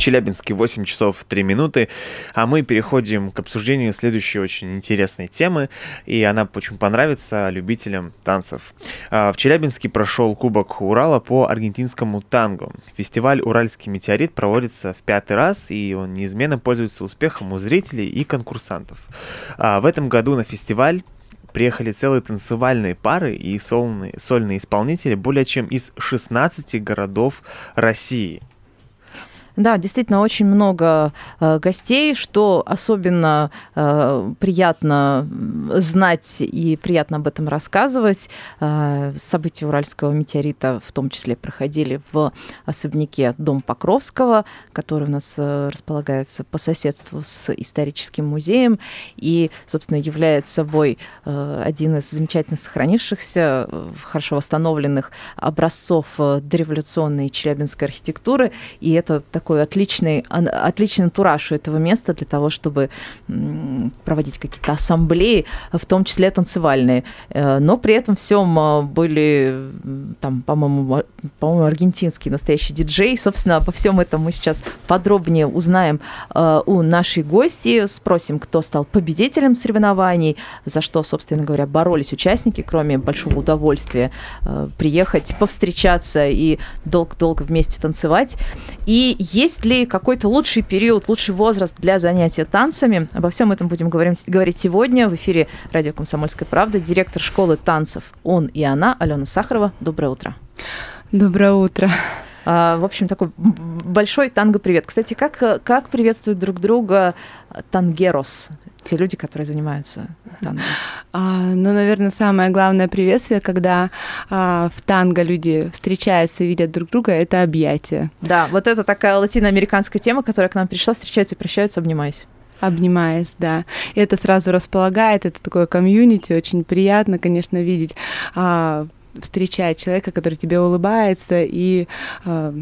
Челябинске 8 часов 3 минуты, а мы переходим к обсуждению следующей очень интересной темы, и она очень понравится любителям танцев. А, В Челябинске прошел Кубок Урала по аргентинскому танго. Фестиваль «Уральский метеорит» проводится в пятый раз, и он неизменно пользуется успехом у зрителей и конкурсантов. А, В этом году на фестиваль приехали целые танцевальные пары и сольные, сольные исполнители более чем из 16 городов России. Да, действительно, очень много э, гостей, что особенно э, приятно знать и приятно об этом рассказывать. Э, события Уральского метеорита в том числе проходили в особняке Дом Покровского, который у нас э, располагается по соседству с историческим музеем и, собственно, является собой э, один из замечательно сохранившихся, э, хорошо восстановленных образцов дореволюционной челябинской архитектуры. И это такой отличный, ан- отличный антураж у этого места для того, чтобы проводить какие-то ассамблеи, в том числе танцевальные. Э, Но при этом всем э, были, там, по-моему, ар- по-моему, аргентинский настоящий диджей. Собственно, обо всем этом мы сейчас подробнее узнаем э, у нашей гости, спросим, кто стал победителем соревнований, за что, собственно говоря, боролись участники, кроме большого удовольствия э, приехать, повстречаться и долго-долго вместе танцевать. И есть ли какой-то лучший период, лучший возраст для занятия танцами? Обо всем этом будем говорим, говорить сегодня в эфире радио «Комсомольская правда». Директор школы танцев «Он и она» Алена Сахарова. Доброе утро. Доброе утро. А, в общем, такой большой танго-привет. Кстати, как, как приветствуют друг друга тангерос, те люди, которые занимаются танго? А, ну, наверное, самое главное приветствие, когда а, в танго люди встречаются и видят друг друга, это объятие. Да, вот это такая латиноамериканская тема, которая к нам пришла, встречаются прощаются, обнимаясь. Обнимаясь, да. И это сразу располагает, это такое комьюнити, очень приятно, конечно, видеть, а, встречать человека, который тебе улыбается и а,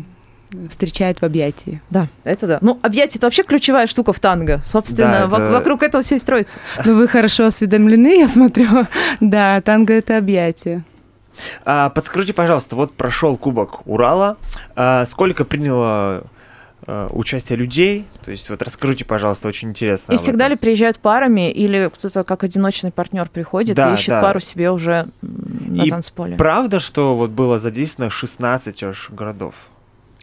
встречает в объятии. Да, это да. Ну, объятие это вообще ключевая штука в танго. Собственно, Да, вок- это- вокруг этого все и строится. Ну, вы хорошо осведомлены, я смотрю. Да, танго — это объятие. А, подскажите, пожалуйста, вот прошел Кубок Урала, а, сколько приняло а, участие людей? То есть вот расскажите, пожалуйста, очень интересно. И всегда этом. ли приезжают парами, или кто-то как одиночный партнер приходит Да, и ищет да. пару себе уже на И танцполе? Правда, что вот было задействовано 16 аж городов?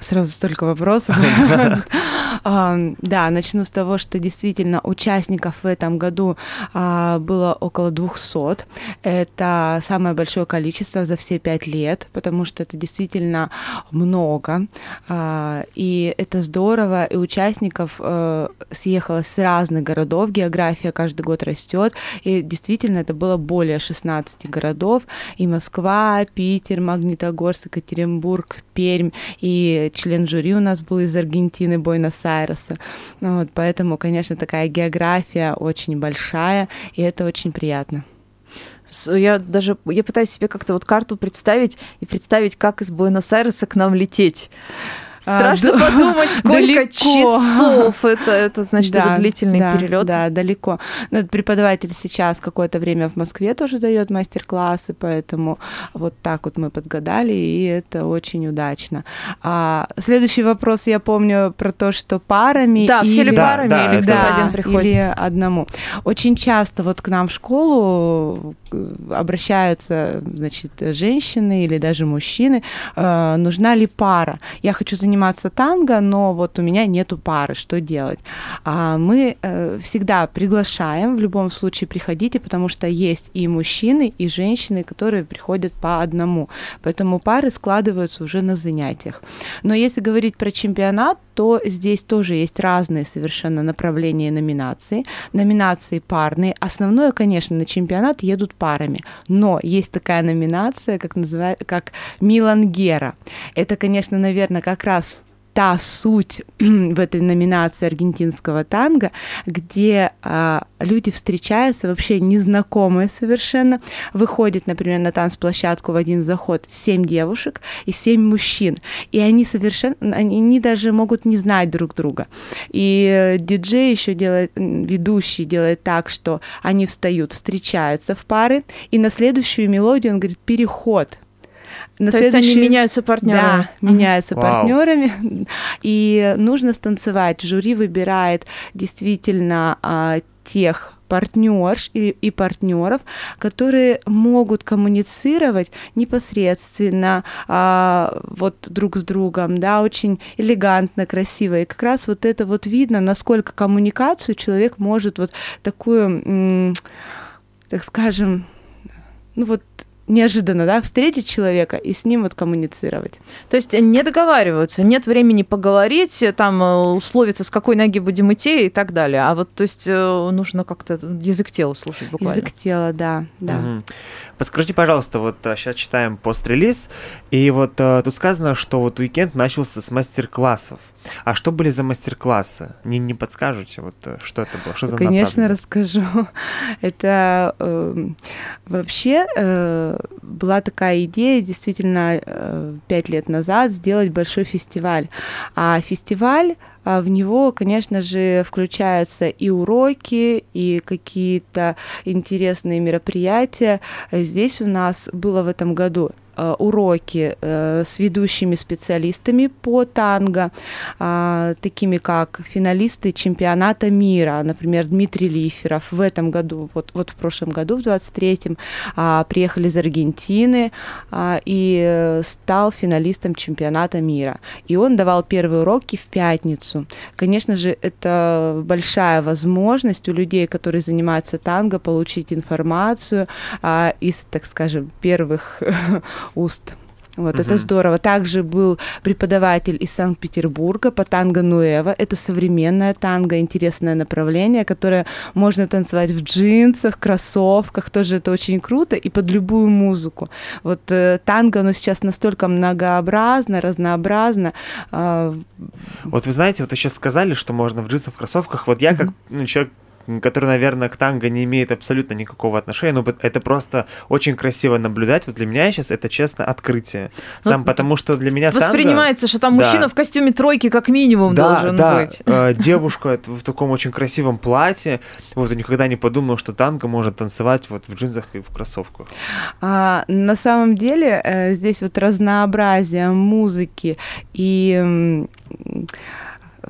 Сразу столько вопросов. А, Да, начну с того, что действительно участников в этом году а, было около 200. Это самое большое количество за все пять лет, потому что это действительно много. А, И это здорово. И участников э, съехало с разных городов. География каждый год растет. И действительно это было более 16 городов. И Москва, Питер, Магнитогорск, Екатеринбург, Пермь. И член жюри у нас был из Аргентины, Буэнос-Айреса. Ну Вот, поэтому, конечно, такая география очень большая, и это очень приятно. Я даже я пытаюсь себе как-то вот карту представить и представить, как из Буэнос-Айреса к нам лететь. А, Страшно да- подумать, сколько далеко. часов. Это, это значит, Да, это длительный да, перелет. Да, далеко. Но этот преподаватель сейчас какое-то время в Москве тоже дает мастер-классы, поэтому вот так вот мы подгадали, и это очень удачно. А следующий вопрос я помню про то, что парами. Да, все ли или- Да, парами, да, или это- кто-то Да, один приходит? Или одному. Очень часто вот к нам в школу э, обращаются, значит, женщины или даже мужчины, э, нужна ли пара. Я хочу заниматься танго, но вот у меня нету пары, что делать? А мы э, всегда приглашаем, в любом случае приходите, потому что есть и мужчины, и женщины, которые приходят по одному. Поэтому пары складываются уже на занятиях. Но если говорить про чемпионат, то здесь тоже есть разные совершенно направления номинаций. Номинации парные. Основное, конечно, на чемпионат едут парами. Но есть такая номинация, как, называют, как Милангера. Это, конечно, наверное, как раз та суть в этой номинации аргентинского танго, где а, люди встречаются вообще незнакомые совершенно, выходят, например, на танцплощадку в один заход семь девушек и семь мужчин, и они совершенно, они, они даже могут не знать друг друга. И диджей еще делает, ведущий делает так, что они встают, встречаются в пары, и на следующую мелодию он говорит переход. На То есть они меняются партнерами. Да, меняются Вау. партнерами. И нужно станцевать. Жюри выбирает действительно а, тех партнерш и, и партнеров, которые могут коммуницировать непосредственно а, вот друг с другом, да, очень элегантно, красиво. И как раз вот это вот видно, насколько коммуникацию человек может вот такую, м, так скажем, ну вот неожиданно, да, встретить человека и с ним вот коммуницировать. То есть не договариваются, нет времени поговорить, там э, условиться, с какой ноги будем идти и так далее. А вот, то есть э, нужно как-то язык тела слушать буквально. Язык тела, да, да. Мгм. Подскажите, пожалуйста, вот сейчас читаем пост-релиз, и вот а, тут сказано, что вот уикенд начался с мастер-классов. А что были за мастер-классы? Не, не подскажете, вот э, что это было? Что за Конечно, расскажу. Это эм, вообще э, была такая идея, действительно, э, пять лет назад сделать большой фестиваль. А фестиваль а в него, конечно же, включаются и уроки, и какие-то интересные мероприятия. Здесь у нас было в этом году э, уроки э, с ведущими специалистами по танго, а, такими как финалисты чемпионата мира, например, Дмитрий Лиферов. В этом году, вот, вот в прошлом году, в 23-м, а, приехали из Аргентины а, и э, стал финалистом чемпионата мира. И он давал первые уроки в пятницу. Конечно же, это большая возможность у людей, которые занимаются танго, получить информацию из, так скажем, первых уст. Вот, это Мгм. здорово. Также был преподаватель из Санкт-Петербурга по танго Нуэва. Это современное танго, интересное направление, которое можно танцевать в джинсах, кроссовках. Тоже это очень круто и под любую музыку. Вот э, танго, оно сейчас настолько многообразно, разнообразно. А, Вот вы знаете, вот вы сейчас сказали, что можно в джинсах, в кроссовках. Вот я как ну, человек, который, наверное, к танго не имеет абсолютно никакого отношения, но это просто очень красиво наблюдать. Вот для меня сейчас это, честно, открытие. Ну, Сам потому что для меня танго... Воспринимается, что там Да. мужчина в костюме тройки как минимум Да, должен да, быть. э, девушка в таком очень красивом платье. Вот я никогда не подумал, что танго может танцевать вот в джинсах и в кроссовках. А, на самом деле э, здесь вот разнообразие музыки и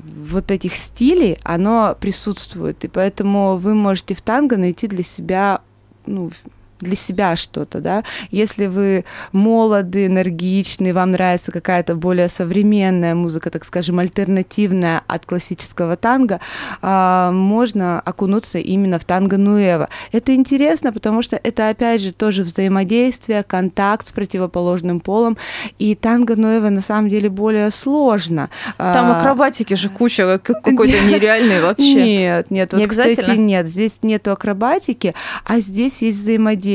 вот этих стилей, оно присутствует, и поэтому вы можете в танго найти для себя ну, для себя что-то, да. Если вы молоды, энергичны, вам нравится какая-то более современная музыка, так скажем, альтернативная от классического танго, а, можно окунуться именно в танго нуэва. Это интересно, потому что это, опять же, тоже взаимодействие, контакт с противоположным полом, и танго нуэва на самом деле более сложно. Там А, акробатики же куча, как- какой-то нереальный вообще. нет, нет, вот, Не кстати, нет, здесь нету акробатики, а здесь есть взаимодействие,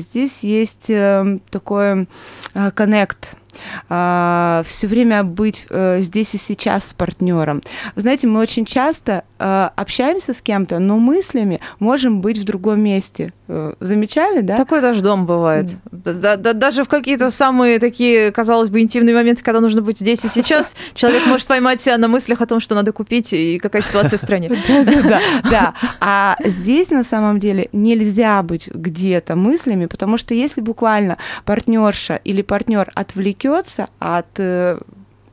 здесь есть эм, такой э, коннект. все время быть э, здесь и сейчас с партнером. Знаете, мы очень часто э, общаемся с кем-то, но мыслями можем быть в другом месте. Э, замечали, да? Такой даже дом бывает. Да- да- даже в какие-то самые такие, казалось бы, интимные моменты, когда нужно быть здесь и сейчас, человек может поймать себя на мыслях о том, что надо купить и какая ситуация в стране. Да, да. А здесь на самом деле нельзя быть где-то мыслями, потому что если буквально партнерша или партнер отвлекется от э,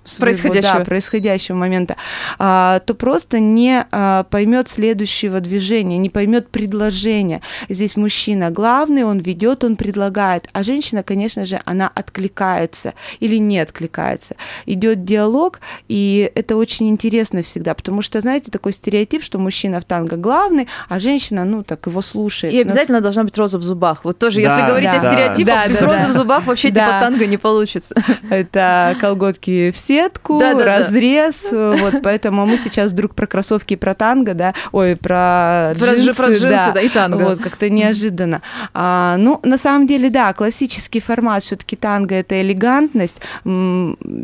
своего, Происходящего. да, происходящего момента, а, то просто не а, поймет следующего движения, не поймет предложения. Здесь мужчина главный, он ведет, он предлагает, а женщина, конечно же, она откликается или не откликается. Идет диалог, и это очень интересно всегда, потому что, знаете, такой стереотип, что мужчина в танго главный, а женщина, ну, так его слушает. И обязательно должна быть роза в зубах. Вот тоже, Да, если говорить да, о стереотипах, да, без да, розы да. в зубах вообще Да. типа танго не получится. Это колготки все жилетку, Да-да-да. разрез, э, вот, поэтому мы сейчас вдруг про кроссовки и про танго, да, ой, про Про джи- джинсы, про джинсы, да, и танго. Вот, как-то неожиданно. А, ну, на самом деле, да, классический формат все-таки танго это элегантность.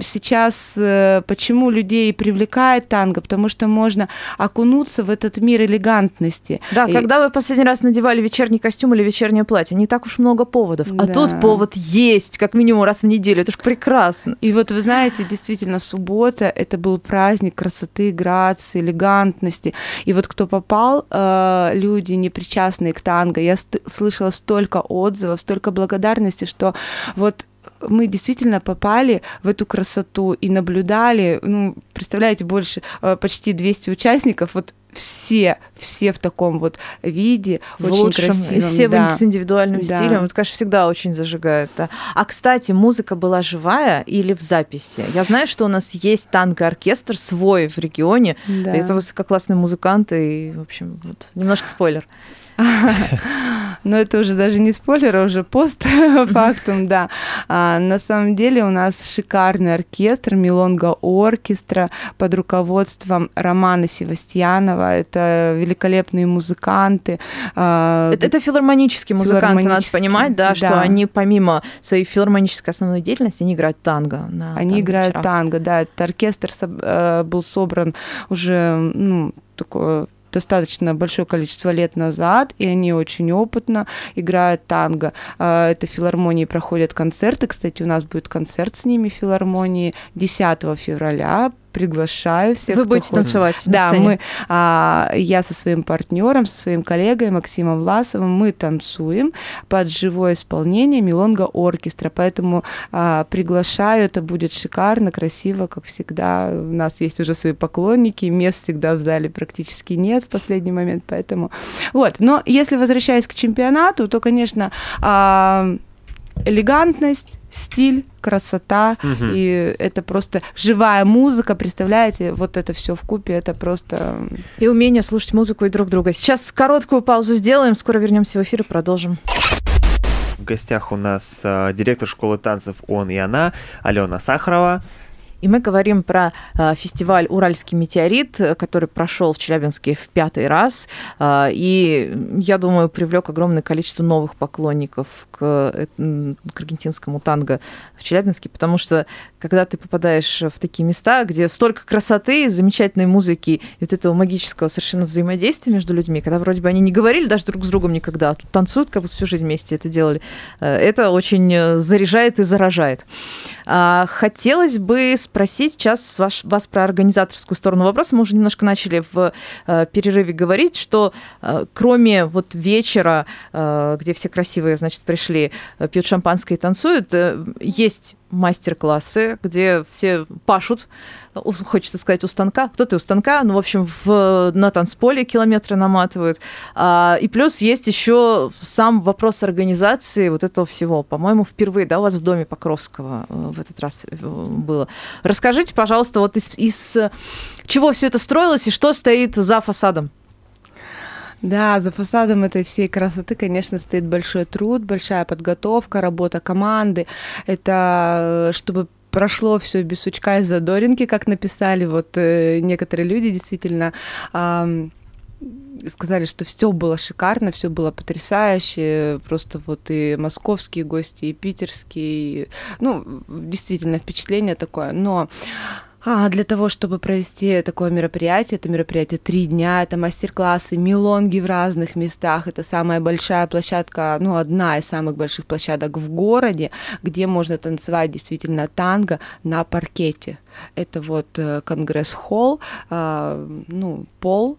Сейчас э, почему людей привлекает танго? Потому что можно окунуться в этот мир элегантности. Да, И- когда вы последний раз надевали вечерний костюм или вечернее платье, не так уж много поводов. А Да. тут повод есть, как минимум раз в неделю. Это ж прекрасно. И вот вы знаете, действительно, суббота это был праздник красоты, грации, элегантности. И вот кто попал, э, люди, не причастные к танго, я слышала столько отзывов, столько благодарности, что вот мы действительно попали в эту красоту и наблюдали, ну, представляете, больше, э, почти 200 участников, вот все, все в таком вот виде, в очень лучшем, красивом. все да. с индивидуальным Да. стилем. Это, конечно, всегда очень зажигает. да. А, кстати, музыка была живая или в записи? Я знаю, что у нас есть танго-оркестр свой в регионе. Да. Это высококлассные музыканты. И, в общем, вот, немножко спойлер. Но это уже даже не спойлер, а уже постфактум, да. А, на самом деле у нас шикарный оркестр, Милонга Оркестра под руководством Романа Севастьянова. Это великолепные музыканты. А, Это, это филармонические музыканты, надо Филармонические, понимать, да, что да. они помимо своей филармонической основной деятельности, они играют танго. На Они играют танго-вечерах. танго, да. Этот оркестр э, был собран уже, ну, такое достаточно большое количество лет назад, и они очень опытно играют танго. А, Это филармонии проходят концерты. Кстати, у нас будет концерт с ними в филармонии 10 февраля. Приглашаю всех. Вы будете хочет. танцевать Да, сцене? мы, а, я со своим партнером, со своим коллегой Максимом Власовым, мы танцуем под живое исполнение Милонга оркестра, поэтому а, приглашаю, это будет шикарно, красиво, как всегда. У нас есть уже свои поклонники, мест всегда в зале практически нет в последний момент, поэтому вот. Но если возвращаясь к чемпионату, то, конечно, а, элегантность, стиль, красота, Мгм. и это просто живая музыка, представляете, вот это все в купе, это просто И умение слушать музыку и друг друга. Сейчас короткую паузу сделаем, скоро вернемся в эфир и продолжим. В гостях у нас э, директор школы танцев «Он и она» Алена Сахарова. И мы говорим про э, фестиваль «Уральский метеорит», э, который прошел в Челябинске в пятый раз. Э, и, я думаю, привлек огромное количество новых поклонников к, к аргентинскому танго в Челябинске, потому что когда ты попадаешь в такие места, где столько красоты, замечательной музыки и вот этого магического совершенно взаимодействия между людьми, когда вроде бы они не говорили даже друг с другом никогда, а тут танцуют, как будто всю жизнь вместе это делали, это очень заряжает и заражает. А, Хотелось бы спросить сейчас ваш, вас про организаторскую сторону вопроса. Мы уже немножко начали в э, перерыве говорить, что э, кроме вот вечера, э, где все красивые, значит, пришли, э, пьют шампанское и танцуют, э, есть мастер-классы, где все пашут, хочется сказать, у станка. Кто-то у станка, ну, в общем, в, на танцполе километры наматывают. А, и плюс есть еще сам вопрос организации вот этого всего. По-моему, впервые, да, у вас в доме Покровского э, в этот раз э, было. Расскажите, пожалуйста, вот из, из э, чего все это строилось и что стоит за фасадом? Да, за фасадом этой всей красоты, конечно, стоит большой труд, большая подготовка, работа команды. Это э, чтобы прошло все без сучка и задоринки, как написали вот э, некоторые люди, действительно. сказали, что все было шикарно, все было потрясающе, просто вот и московские гости, и питерские, ну, действительно впечатление такое, но а для того, чтобы провести такое мероприятие, это мероприятие три дня, это мастер-классы, милонги в разных местах, это самая большая площадка, ну, одна из самых больших площадок в городе, где можно танцевать действительно танго на паркете. Это вот э, конгресс-холл, а, ну, пол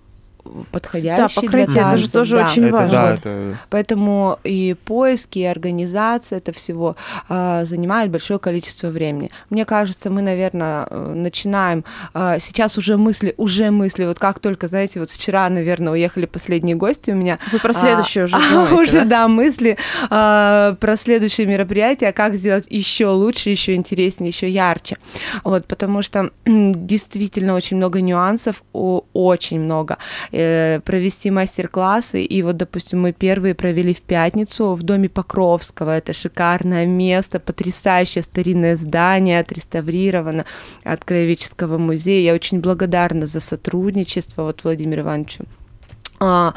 подходящий Да, покрытие, для это же тоже да. очень это, важно. да, это Поэтому и поиски, и организация это всего а, занимает большое количество времени. Мне кажется, мы, наверное, начинаем а, сейчас уже мысли, уже мысли, вот как только, знаете, вот вчера, наверное, уехали последние гости у меня. Вы про а, следующее уже а, думаете, уже, да? да, мысли а, про следующее мероприятие, как сделать еще лучше, еще интереснее, еще ярче. Вот, потому что действительно очень много нюансов, о- очень много. Э, провести мастер-классы. И вот, допустим, мы первые провели в пятницу в доме Покровского. Это шикарное место, потрясающее старинное здание, отреставрировано от Краеведческого музея. Я очень благодарна за сотрудничество вот Владимиру Ивановичу. А,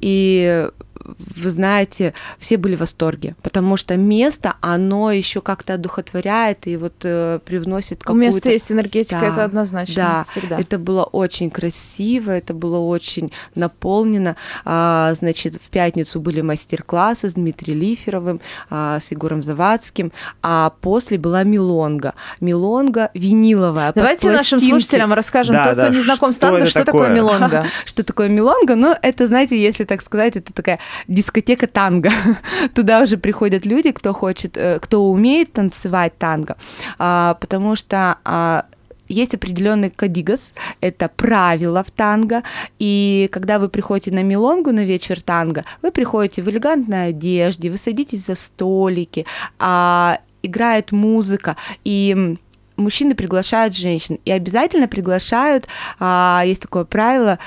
и вы знаете, все были в восторге, потому что место, оно еще как-то одухотворяет и вот э, привносит какую-то... У места есть энергетика, Да, это однозначно. Да, всегда. это было очень красиво, это было очень наполнено. А, значит, в пятницу были мастер-классы с Дмитрием Лиферовым, а, с Егором Завадским, а после была милонга. Милонга виниловая. Давайте нашим пластинки. слушателям расскажем, Да, тот, кто да, не знаком с что танго, это что такое мелонга. Что такое милонга? Ну, это, знаете, если так сказать, это такая дискотека танго. Туда уже приходят люди, кто хочет, э, кто умеет танцевать танго, А, потому что а, есть определенный кадигас, это правила в танго, и когда вы приходите на милонгу на вечер танго, вы приходите в элегантной одежде, вы садитесь за столики, а, играет музыка, и мужчины приглашают женщин, и обязательно приглашают, а, есть такое правило,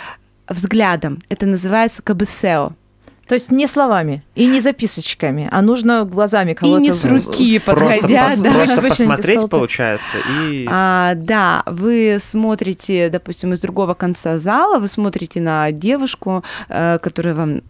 взглядом. Это называется кабесео. То есть не словами и не записочками, а нужно глазами И кого-то... не с руки Просто, подходя, по- да. просто посмотреть, получается, и... А, да, вы смотрите, допустим, из другого конца зала, вы смотрите на девушку, э, которая вам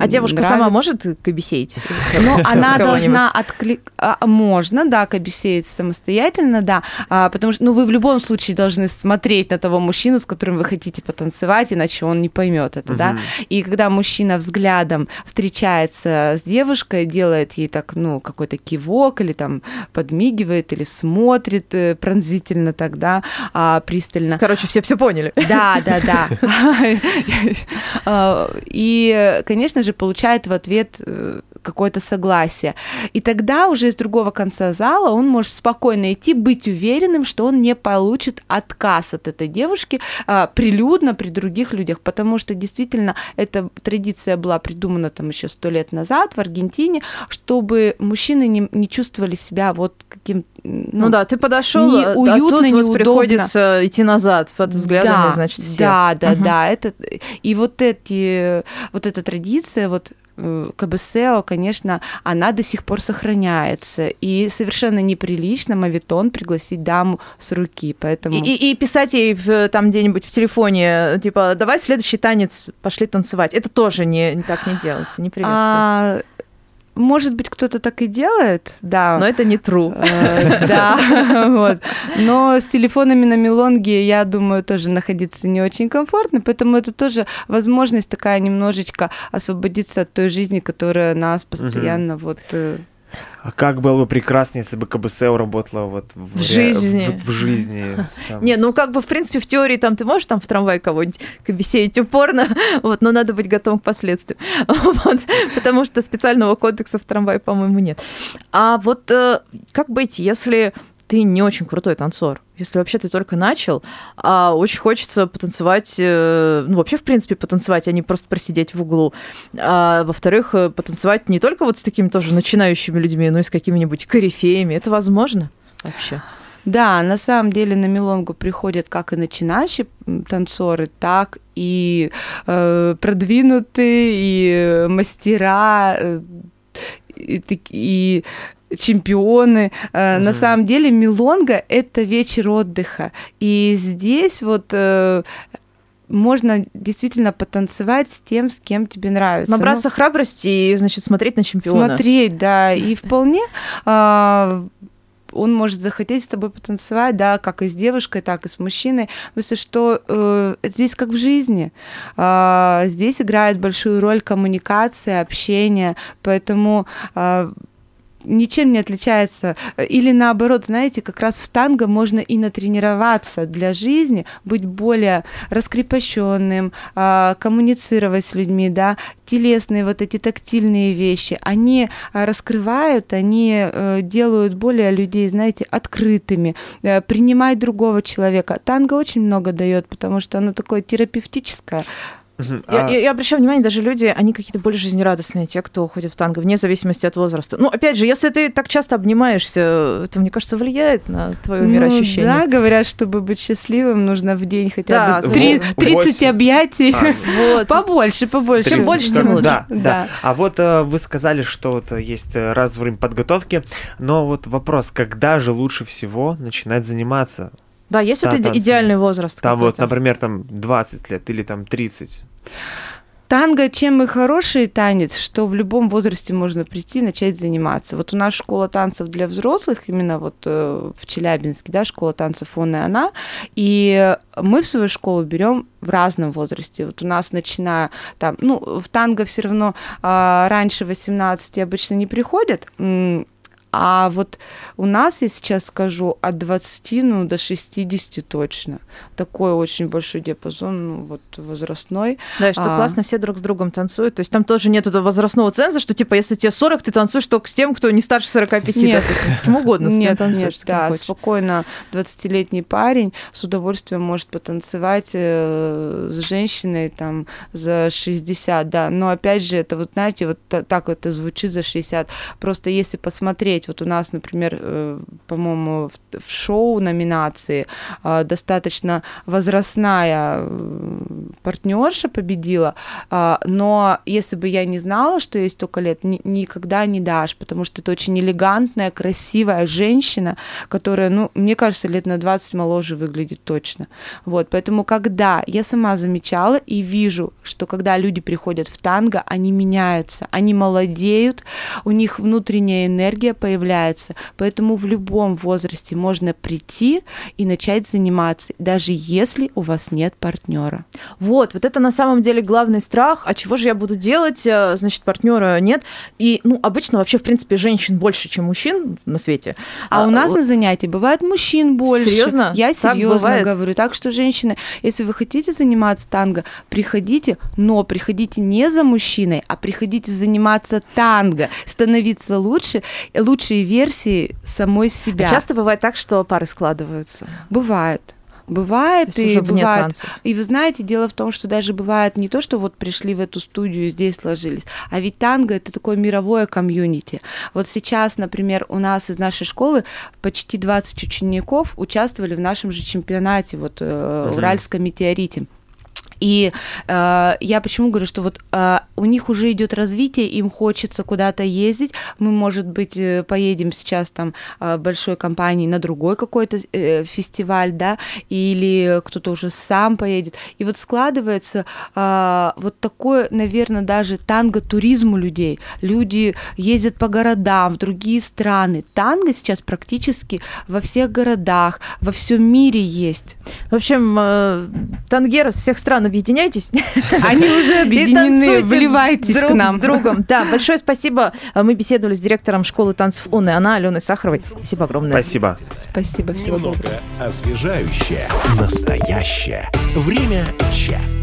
А девушка нравится. сама может кабесеить? Но она должна отклик... а, можно, да, кабесеять самостоятельно, да, а, потому что, ну, вы в любом случае должны смотреть на того мужчину, с которым вы хотите потанцевать, иначе он не поймет это, да. И когда мужчина взглядом встречается с девушкой, делает ей так, ну, какой-то кивок или там подмигивает или смотрит э, пронзительно тогда, а, пристально, Короче, все все поняли. да, да, да. И, конечно же, получает в ответ э, какое-то согласие. И тогда уже из другого конца зала он может спокойно идти, быть уверенным, что он не получит отказ от этой девушки а, прилюдно при других людях, потому что действительно эта традиция была придумана там еще сто лет назад в Аргентине, чтобы мужчины не, не чувствовали себя вот каким Ну, да, ты подошел, а неуютно, тут вот неудобно. приходится идти назад под взглядами, да, значит, всех. Да, да, Мгм. да. Это, и вот, эти, вот эта традиция, вот КБСО, конечно, она до сих пор сохраняется. И совершенно неприлично мавитон пригласить даму с руки. Поэтому... И, и- и писать ей в- там где-нибудь в телефоне, типа, давай следующий танец, пошли танцевать. Это тоже не, не так не делается, не приветствуется. А, может быть, кто-то так и делает, да. Но это не true. Э, Да, вот. Но с телефонами на мелонге, я думаю, тоже находиться не очень комфортно, поэтому это тоже возможность такая немножечко освободиться от той жизни, которая нас постоянно вот... А как было бы прекрасно, если бы КБСО работала вот в, В жизни. В, в жизни. там. Не, ну как бы в принципе в теории там ты можешь там в трамвае кого-нибудь кабесеять упорно, вот, но надо быть готовым к последствиям, вот, потому что специального кодекса в трамвае, по-моему, нет. А вот э, как быть, если ты не очень крутой танцор, если вообще ты только начал, а очень хочется потанцевать, э, ну вообще в принципе потанцевать, а не просто просидеть в углу. А, во-вторых, э, потанцевать не только вот с такими тоже начинающими людьми, но и с какими-нибудь корифеями. Это возможно вообще? Да, на самом деле на мелонгу приходят как и начинающие танцоры, так и э, продвинутые, и э, мастера, и, и чемпионы. Э, На самом деле мелонга — это вечер отдыха. И здесь вот э, можно действительно потанцевать с тем, с кем тебе нравится. Ну, Набраться храбрости и, значит, смотреть на чемпиона. Смотреть, да, и вполне а, он может захотеть с тобой потанцевать, да, как и с девушкой, так и с мужчиной. Потому что э, здесь как в жизни. А, здесь играет большую роль коммуникация, общение, поэтому а, ничем не отличается. Или наоборот, знаете, как раз в танго можно и натренироваться для жизни, быть более раскрепощенным, а, коммуницировать с людьми, да, телесные вот эти тактильные вещи, они а, раскрывают, они э, делают более людей, знаете, открытыми, э, принимать другого человека. Танго очень много дает, потому что оно такое терапевтическое. Мгм. Я, А- я- я обращаю внимание, даже люди, они какие-то более жизнерадостные, те, кто ходит в танго, вне зависимости от возраста. Ну, опять же, если ты так часто обнимаешься, это, мне кажется, влияет на твое Ну, мироощущение. да, говорят, чтобы быть счастливым, нужно в день хотя Да, бы три- во- 30 восемь. объятий. А, Вот. Побольше, побольше. Чем больше, тем лучше. Да, да, Да. А вот э, вы сказали, что вот есть э, раз в время подготовки, но вот вопрос, когда же лучше всего начинать заниматься? Да, есть Да, иде- танцы. идеальный возраст. Там вот, например, там 20 лет или там 30. Танго чем и хороший танец, что в любом возрасте можно прийти и начать заниматься. Вот у нас школа танцев для взрослых, именно вот э, в Челябинске, да, школа танцев он и она, и мы в свою школу берем в разном возрасте. Вот у нас начиная там, ну, в танго все равно а, раньше 18 обычно не приходят, а вот у нас, я сейчас скажу, от 20 ну, до 60 точно. Такой очень большой диапазон ну, вот, возрастной. Да, и что А. классно, все друг с другом танцуют. То есть там тоже нет этого возрастного ценза, что типа если тебе 40, ты танцуешь только с тем, кто не старше 45, Нет. допустим, с кем угодно, с Нет, танцуешь, нет, с да, хочешь. спокойно 20-летний парень с удовольствием может потанцевать э, с женщиной там за 60, да, но опять же, это вот, знаете, вот та- так это звучит за 60, просто если посмотреть, вот у нас, например, э, по-моему, в, шоу номинации э, достаточно возрастная э, партнерша победила, но если бы я не знала, что ей столько лет, ни- никогда не дашь, потому что это очень элегантная, красивая женщина, которая, ну, мне кажется, лет на 20 моложе выглядит точно. Вот, поэтому когда я сама замечала и вижу, что когда люди приходят в танго, они меняются, они молодеют, у них внутренняя энергия появляется, поэтому в любом возрасте можно прийти и начать заниматься, даже если у вас нет партнера. Вот, вот это на самом деле главный страх. А чего же я буду делать? Э, Значит, партнера нет. И, ну, обычно вообще, в принципе, женщин больше, чем мужчин на свете. А, у нас вот- на занятии бывает мужчин больше. Серьезно? Я серьезно говорю. Так что, женщины, если вы хотите заниматься танго, приходите, но приходите не за мужчиной, а приходите заниматься танго, становиться лучше, лучшей версией самой А себя. часто бывает так, что пары складываются. бывает. Бывает и бывает. танцев. И вы знаете, дело в том, что даже бывает не то, что вот пришли в эту студию и здесь сложились, а ведь танго это такое мировое комьюнити. Вот сейчас, например, у нас из нашей школы почти 20 учеников участвовали в нашем же чемпионате, вот э, Мгм. Уральском метеорите. И э, я почему говорю, что вот э, у них уже идет развитие, им хочется куда-то ездить. Мы, может быть, э, поедем сейчас там э, большой компанией на другой какой-то э, фестиваль, да, или кто-то уже сам поедет. И вот складывается э, вот такое, наверное, даже танго-туризм у людей. Люди ездят по городам, в другие страны. Танго сейчас практически во всех городах, во всем мире есть. В общем, э, тангеры с всех стран объединяйтесь. Они уже объединены, вливайтесь друг к нам. с другом. Да, большое спасибо. Мы беседовали с директором школы танцев ОН и она, Аленой Сахаровой. Спасибо огромное. Спасибо. Спасибо, всего доброго. Немного освежающее, настоящее. Время чат.